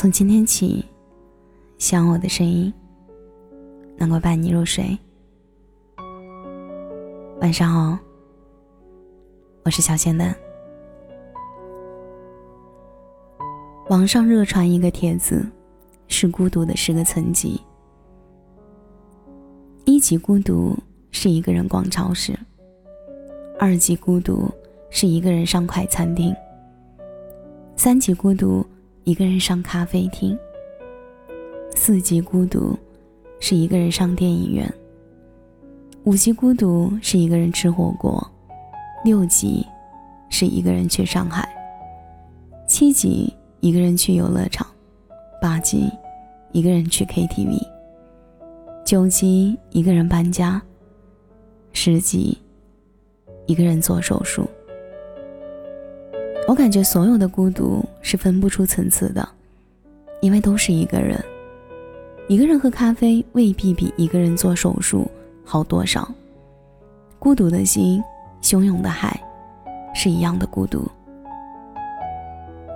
从今天起，希望我的声音能够伴你入睡。晚上好，我是小仙蛋。网上热传一个帖子，是孤独的十个层级。一级孤独是一个人逛超市，二级孤独是一个人上快餐厅，三级孤独一个人上咖啡厅，四级孤独是一个人上电影院，五级孤独是一个人吃火锅，六级是一个人去上海，七级。一个人去游乐场，八级；一个人去 KTV，九级；一个人搬家，十级；一个人做手术。我感觉所有的孤独是分不出层次的，因为都是一个人。一个人喝咖啡未必比一个人做手术好多少。孤独的心，汹涌的海，是一样的孤独。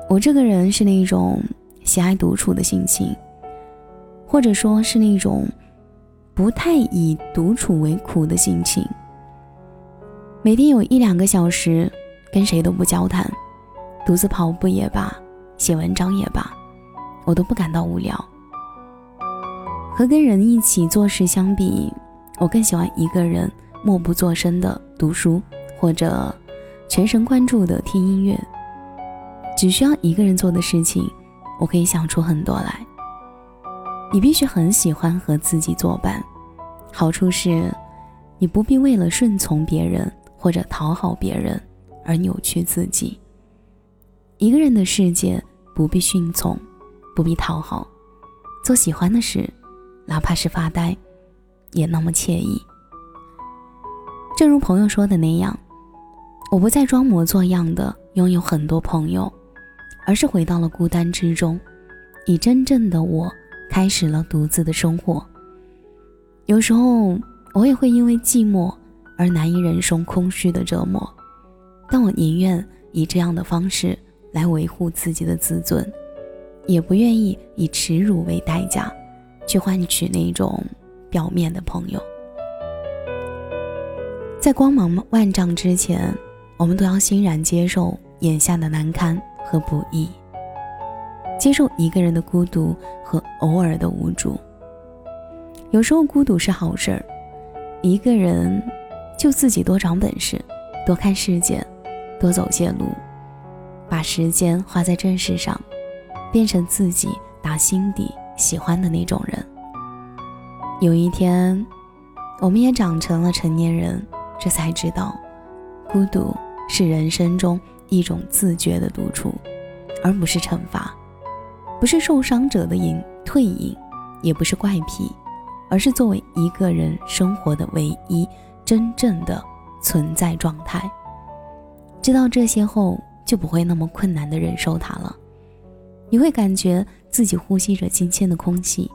我这个人是那种喜爱独处的心情，或者说是那种不太以独处为苦的心情。每天有一两个小时跟谁都不交谈，独自跑步也罢，写文章也罢，我都不感到无聊。和跟人一起做事相比，我更喜欢一个人默不作声的读书，或者全神贯注的听音乐。只需要一个人做的事情，我可以想出很多来。你必须很喜欢和自己作伴，好处是，你不必为了顺从别人或者讨好别人而扭曲自己。一个人的世界不必顺从，不必讨好，做喜欢的事，哪怕是发呆，也那么惬意。正如朋友说的那样，我不再装模作样的拥有很多朋友。而是回到了孤单之中，以真正的我开始了独自的生活。有时候我也会因为寂寞而难以忍受空虚的折磨，但我宁愿以这样的方式来维护自己的自尊，也不愿意以耻辱为代价去换取那种表面的朋友。在光芒万丈之前，我们都要欣然接受眼下的难堪。和不易，接受一个人的孤独和偶尔的无助。有时候孤独是好事儿，一个人就自己多长本事，多看世界，多走些路，把时间花在正事上，变成自己打心底喜欢的那种人。有一天，我们也长成了成年人，这才知道，孤独是人生中。一种自觉的独处，而不是惩罚，不是受伤者的隐退隐，也不是怪癖，而是作为一个人生活的唯一真正的存在状态。知道这些后，就不会那么困难的忍受它了。你会感觉自己呼吸着新鲜的空气，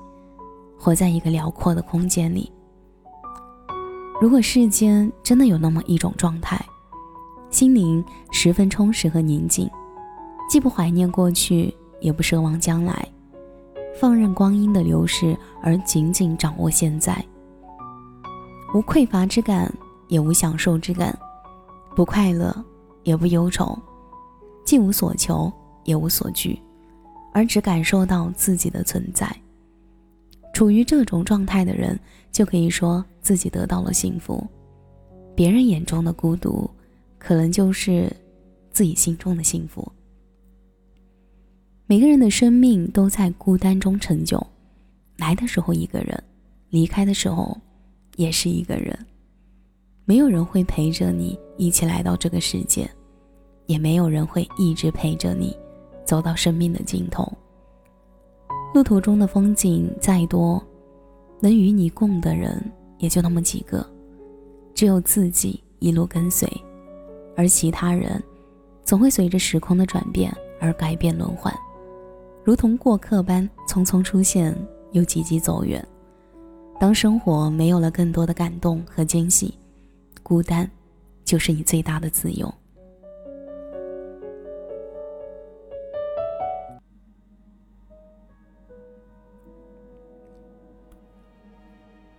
活在一个辽阔的空间里。如果世间真的有那么一种状态，心灵十分充实和宁静，既不怀念过去，也不奢望将来，放任光阴的流逝，而紧紧掌握现在。无匮乏之感，也无享受之感，不快乐，也不忧愁，既无所求，也无所惧，而只感受到自己的存在。处于这种状态的人，就可以说自己得到了幸福。别人眼中的孤独。可能就是自己心中的幸福。每个人的生命都在孤单中成就，来的时候一个人，离开的时候也是一个人。没有人会陪着你一起来到这个世界，也没有人会一直陪着你走到生命的尽头。路途中的风景再多，能与你共的人也就那么几个，只有自己一路跟随。而其他人，总会随着时空的转变而改变轮换，如同过客般匆匆出现，又急急走远。当生活没有了更多的感动和惊喜，孤单，就是你最大的自由。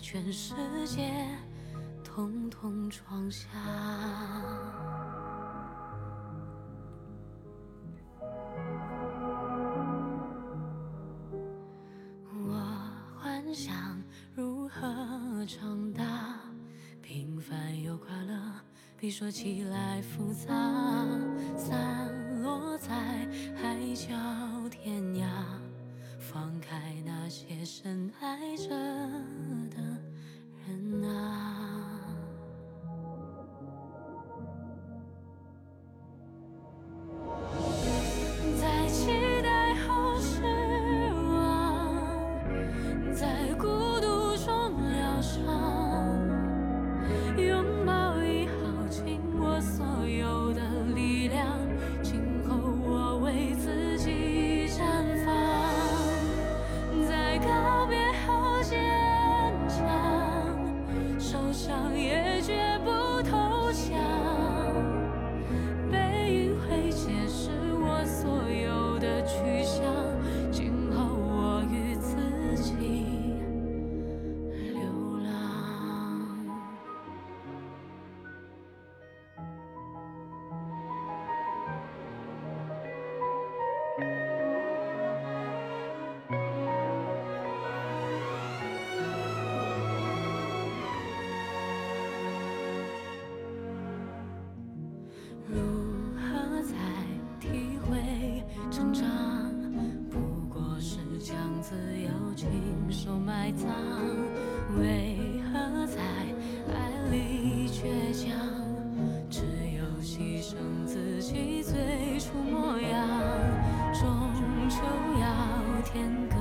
全世界统统装下。我幻想如何长大，平凡又快乐，比说起来复杂。散落在海角天涯，放开那些深爱着的。啊自由亲手埋葬为何在爱里倔强？只有牺牲自己最初模样，终究要天各